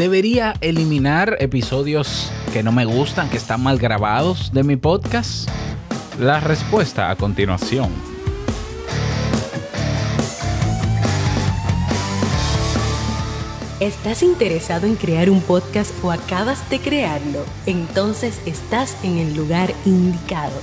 ¿Debería eliminar episodios que no me gustan, que están mal grabados de mi podcast? La respuesta a continuación. ¿Estás interesado en crear un podcast o acabas de crearlo? Entonces estás en el lugar indicado,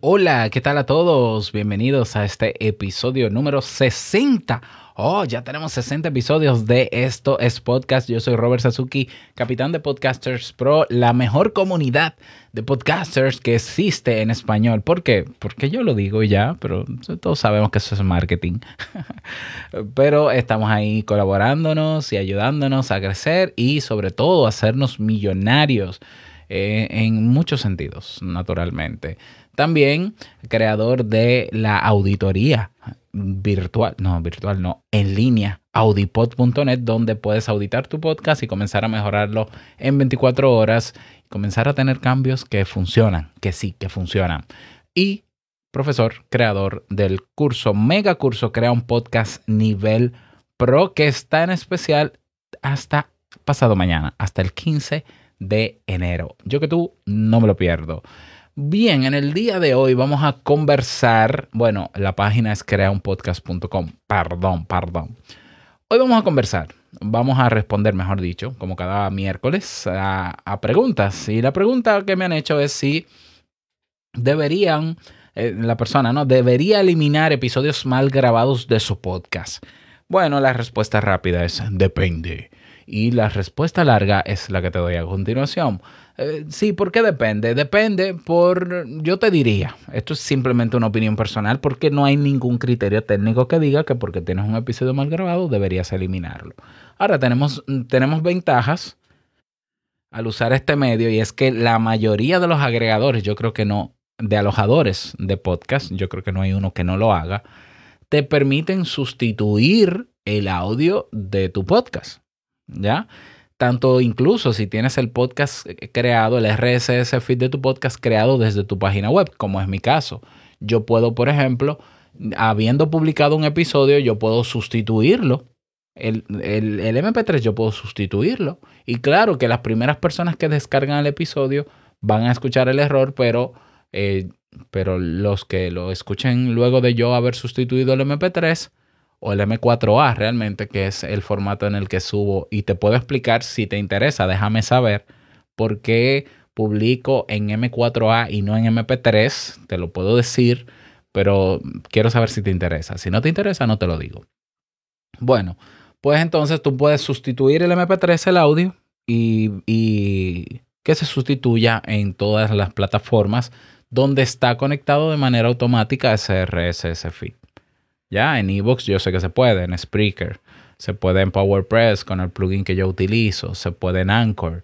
Hola, ¿qué tal a todos? Bienvenidos a este episodio número 60. Oh, ya tenemos 60 episodios de Esto es Podcast. Yo soy Robert Sasuki, capitán de Podcasters Pro, la mejor comunidad de podcasters que existe en español. ¿Por qué? Porque yo lo digo ya, pero todos sabemos que eso es marketing. pero estamos ahí colaborándonos y ayudándonos a crecer y sobre todo a hacernos millonarios eh, en muchos sentidos, naturalmente. También creador de la auditoría virtual, no, virtual no, en línea, audipod.net, donde puedes auditar tu podcast y comenzar a mejorarlo en 24 horas y comenzar a tener cambios que funcionan, que sí, que funcionan. Y profesor, creador del curso, mega curso, crea un podcast nivel pro que está en especial hasta pasado mañana, hasta el 15 de enero. Yo que tú no me lo pierdo. Bien, en el día de hoy vamos a conversar. Bueno, la página es creaunpodcast.com. Perdón, perdón. Hoy vamos a conversar. Vamos a responder, mejor dicho, como cada miércoles, a, preguntas. Y la pregunta que me han hecho es si deberían, eh, la persona, ¿no? Debería eliminar episodios mal grabados de su podcast. Bueno, la respuesta rápida es depende. Y la respuesta larga es la que te doy a continuación. Eh, sí, ¿por qué depende? Depende por, yo te diría, esto es simplemente una opinión personal porque no hay ningún criterio técnico que diga que porque tienes un episodio mal grabado deberías eliminarlo. Ahora tenemos, tenemos ventajas al usar este medio y es que la mayoría de los agregadores, yo creo que no, de alojadores de podcast, yo creo que no hay uno que no lo haga, te permiten sustituir el audio de tu podcast. ¿Ya? tanto incluso si tienes el podcast creado, el RSS feed de tu podcast creado desde tu página web, como es mi caso. Yo puedo, por ejemplo, habiendo publicado un episodio, yo puedo sustituirlo. El, MP3 yo puedo sustituirlo. Y claro que las primeras personas que descargan el episodio van a escuchar el error, pero, eh, pero los que lo escuchen luego de yo haber sustituido el MP3, o el M4A realmente, que es el formato en el que subo. Y te puedo explicar si te interesa, déjame saber por qué publico en M4A y no en MP3. Te lo puedo decir, pero quiero saber si te interesa. Si no te interesa, no te lo digo. Bueno, pues entonces tú puedes sustituir el MP3, el audio, y, y que se sustituya en todas las plataformas donde está conectado de manera automática ese RSS feed. Ya, en Evox yo sé que se puede, en Spreaker, se puede en PowerPress con el plugin que yo utilizo, se puede en Anchor.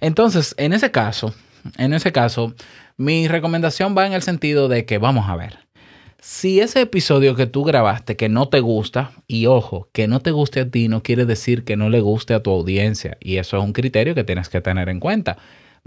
Entonces, en ese caso, en ese caso, mi recomendación va en el sentido de que vamos a ver. Si ese episodio que tú grabaste que no te gusta, y ojo, que no te guste a ti no quiere decir que no le guste a tu audiencia, y eso es un criterio que tienes que tener en cuenta.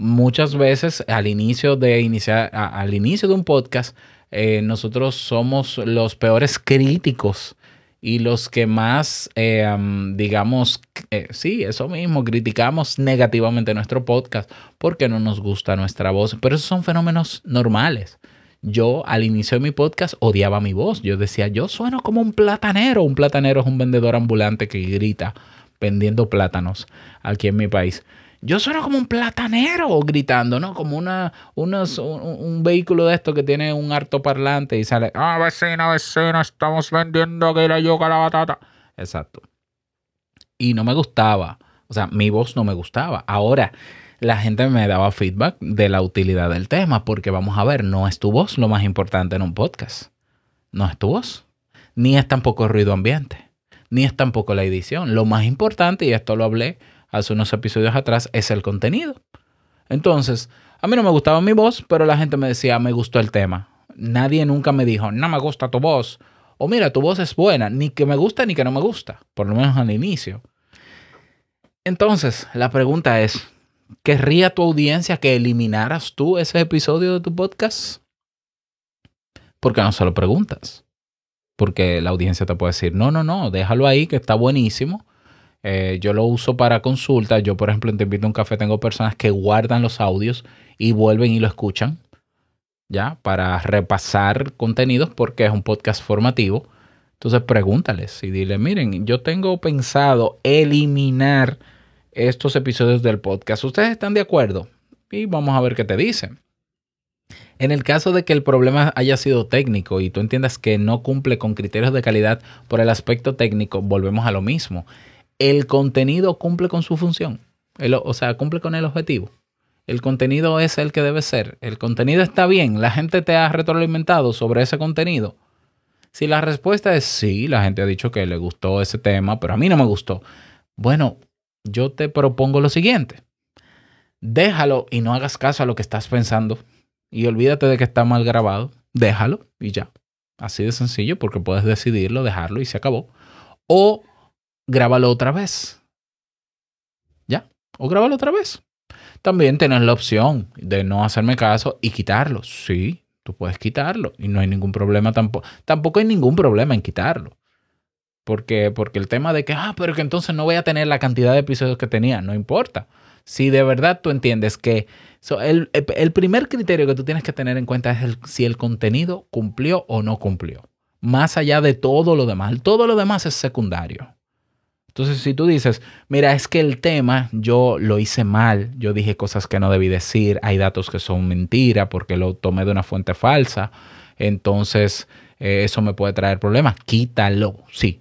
Muchas veces al inicio de iniciar, al inicio de un podcast, eh, nosotros somos los peores críticos y los que más, eh, digamos, eh, sí, eso mismo, criticamos negativamente nuestro podcast porque no nos gusta nuestra voz, pero esos son fenómenos normales. Yo al inicio de mi podcast odiaba mi voz, yo decía, yo sueno como un platanero, un platanero es un vendedor ambulante que grita vendiendo plátanos aquí en mi país yo sueno como un platanero gritando, ¿no? Como una, un, vehículo de esto que tiene un harto parlante y sale, ah, vecina, vecina, estamos vendiendo que la yuca la batata. Exacto. Y no me gustaba. O sea, mi voz no me gustaba. Ahora, la gente me daba feedback de la utilidad del tema, porque vamos a ver, no es tu voz lo más importante en un podcast. No es tu voz. Ni es tampoco ruido ambiente. Ni es tampoco la edición. Lo más importante, y esto lo hablé hace unos episodios atrás, es el contenido. Entonces, a mí no me gustaba mi voz, pero la gente me decía, me gustó el tema. Nadie nunca me dijo, no me gusta tu voz. O mira, tu voz es buena, ni que me gusta ni que no me gusta, por lo menos al inicio. Entonces, la pregunta es, ¿querría tu audiencia que eliminaras tú ese episodio de tu podcast? ¿Por qué no se lo preguntas? Porque la audiencia te puede decir, no, no, no, déjalo ahí, que está buenísimo. Eh, yo lo uso para consultas. Yo, por ejemplo, en Te un café, tengo personas que guardan los audios y vuelven y lo escuchan, ¿ya? Para repasar contenidos porque es un podcast formativo. Entonces pregúntales y dile, miren, yo tengo pensado eliminar estos episodios del podcast. ¿Ustedes están de acuerdo? Y vamos a ver qué te dicen. En el caso de que el problema haya sido técnico y tú entiendas que no cumple con criterios de calidad por el aspecto técnico, volvemos a lo mismo. El contenido cumple con su función, o sea, cumple con el objetivo. El contenido es el que debe ser. El contenido está bien. La gente te ha retroalimentado sobre ese contenido. Si la respuesta es sí, la gente ha dicho que le gustó ese tema, pero a mí no me gustó. Bueno, yo te propongo lo siguiente. Déjalo y no hagas caso a lo que estás pensando y olvídate de que está mal grabado, déjalo y ya. Así de sencillo porque puedes decidirlo, dejarlo y se acabó. O grábalo otra vez. ¿Ya? O grábalo otra vez. También tienes la opción de no hacerme caso y quitarlo. Sí, tú puedes quitarlo y no hay ningún problema tampoco. Tampoco hay ningún problema en quitarlo. Porque, porque el tema de que, ah, pero que entonces no voy a tener la cantidad de episodios que tenía, no importa. Si de verdad tú entiendes que el, primer criterio que tú tienes que tener en cuenta es si el contenido cumplió o no cumplió. Más allá de todo lo demás. Todo lo demás es secundario. Entonces, si tú dices, mira, es que el tema yo lo hice mal, yo dije cosas que no debí decir, hay datos que son mentira porque lo tomé de una fuente falsa, entonces eh, eso me puede traer problemas, quítalo, sí,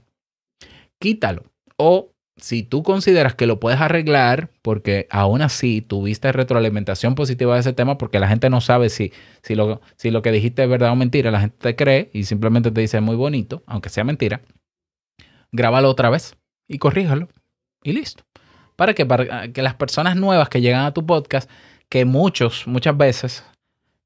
quítalo. O si tú consideras que lo puedes arreglar, porque aún así tuviste retroalimentación positiva de ese tema, porque la gente no sabe si, si, lo, si lo que dijiste es verdad o mentira, la gente te cree y simplemente te dice muy bonito, aunque sea mentira, grábalo otra vez y corríjalo y listo. Para que, para que las personas nuevas que llegan a tu podcast, que muchos, muchas veces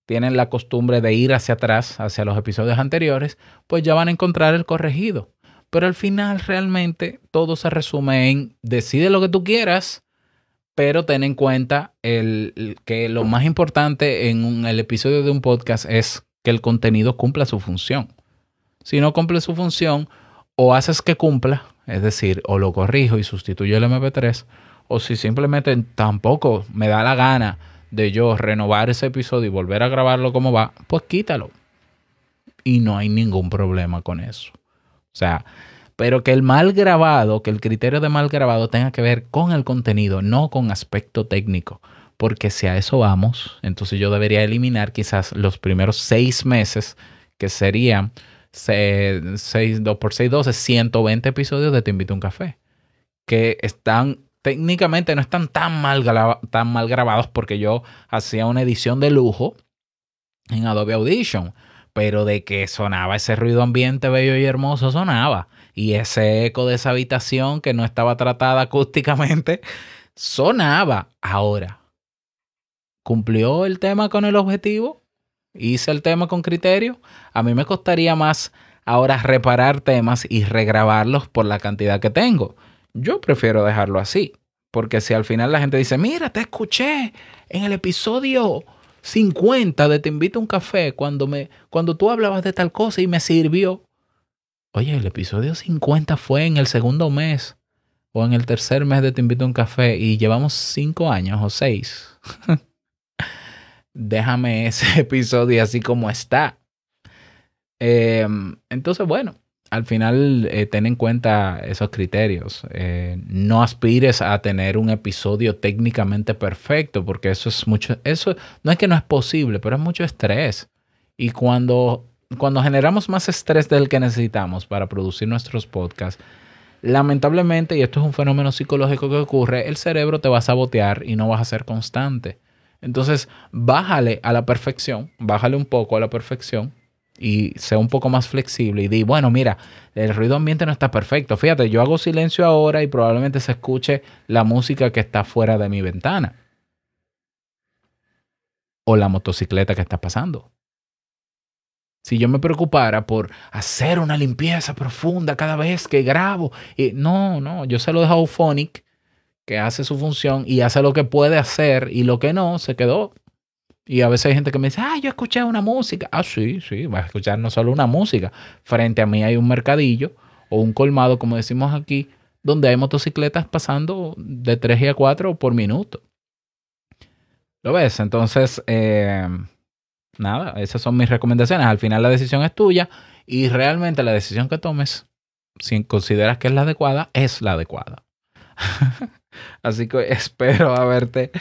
tienen la costumbre de ir hacia atrás, hacia los episodios anteriores, pues ya van a encontrar el corregido. Pero al final realmente todo se resume en decide lo que tú quieras, pero ten en cuenta el, que lo más importante en el episodio de un podcast es que el contenido cumpla su función. Si no cumple su función, o haces que cumpla, es decir, o lo corrijo y sustituyo el MP3, o si simplemente tampoco me da la gana de yo renovar ese episodio y volver a grabarlo como va, pues quítalo. Y no hay ningún problema con eso. O sea, pero que el mal grabado, que el criterio de mal grabado tenga que ver con el contenido, no con aspecto técnico. Porque si a eso vamos, entonces yo debería eliminar quizás los primeros seis meses, que serían 6, 2 por 6, 12, 120 episodios de Te invito a un café. Que están técnicamente no están tan mal, tan mal grabados porque yo hacía una edición de lujo en Adobe Audition pero de que sonaba ese ruido ambiente bello y hermoso, sonaba. Y ese eco de esa habitación que no estaba tratada acústicamente, sonaba. Ahora, ¿cumplió el tema con el objetivo? ¿Hice el tema con criterio? A mí me costaría más ahora reparar temas y regrabarlos por la cantidad que tengo. Yo prefiero dejarlo así, porque si al final la gente dice, mira, te escuché en el episodio 50 de Te invito a un café cuando, me, cuando tú hablabas de tal cosa y me sirvió. Oye, el episodio 50 fue en el segundo mes o en el tercer mes de Te invito a un café y llevamos cinco años o seis. Déjame ese episodio así como está. Em, entonces, bueno, al final eh, ten en cuenta esos criterios. Eh, no aspires a tener un episodio técnicamente perfecto, porque eso es mucho, eso no es que no es posible, pero es mucho estrés. Y cuando, cuando generamos más estrés del que necesitamos para producir nuestros podcasts, lamentablemente, y esto es un fenómeno psicológico que ocurre, el cerebro te va a sabotear y no vas a ser constante. Entonces, bájale a la perfección, bájale un poco a la perfección y sea un poco más flexible y di, bueno, mira, el ruido ambiente no está perfecto. Fíjate, yo hago silencio ahora y probablemente se escuche la música que está fuera de mi ventana. O la motocicleta que está pasando. Si yo me preocupara por hacer una limpieza profunda cada vez que grabo, y no, no, yo se lo dejo a Auphonic, que hace su función y hace lo que puede hacer y lo que no, se quedó y a veces hay gente que me dice, ah, yo escuché una música. Ah, sí, sí, vas a escuchar no solo una música. Frente a mí hay un mercadillo o un colmado, como decimos aquí, donde hay motocicletas pasando de 3 y a 4 por minuto. ¿Lo ves? Entonces, eh, nada, esas son mis recomendaciones. Al final la decisión es tuya y realmente la decisión que tomes, si consideras que es la adecuada, es la adecuada. Así que espero haberte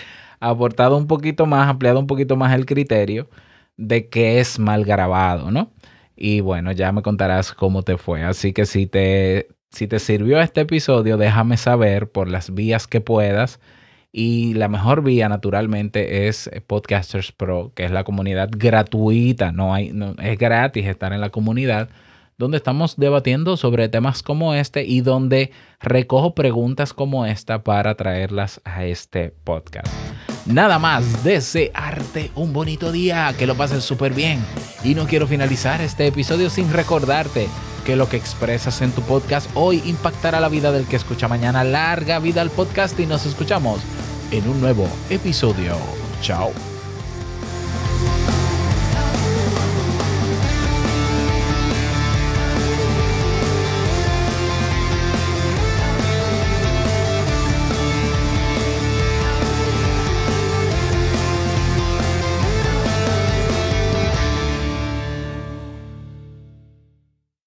aportado un poquito más, ampliado un poquito más el criterio de que es mal grabado, ¿no? Y bueno, ya me contarás cómo te fue. Así que si te, si te sirvió este episodio, déjame saber por las vías que puedas. Y la mejor vía, naturalmente, es Podcasters Pro, que es la comunidad gratuita. No hay, no, es gratis estar en la comunidad donde estamos debatiendo sobre temas como este y donde recojo preguntas como esta para traerlas a este podcast. Nada más, desearte un bonito día, que lo pases súper bien. Y no quiero finalizar este episodio sin recordarte que lo que expresas en tu podcast hoy impactará la vida del que escucha mañana. Larga vida al podcast y nos escuchamos en un nuevo episodio. Chao.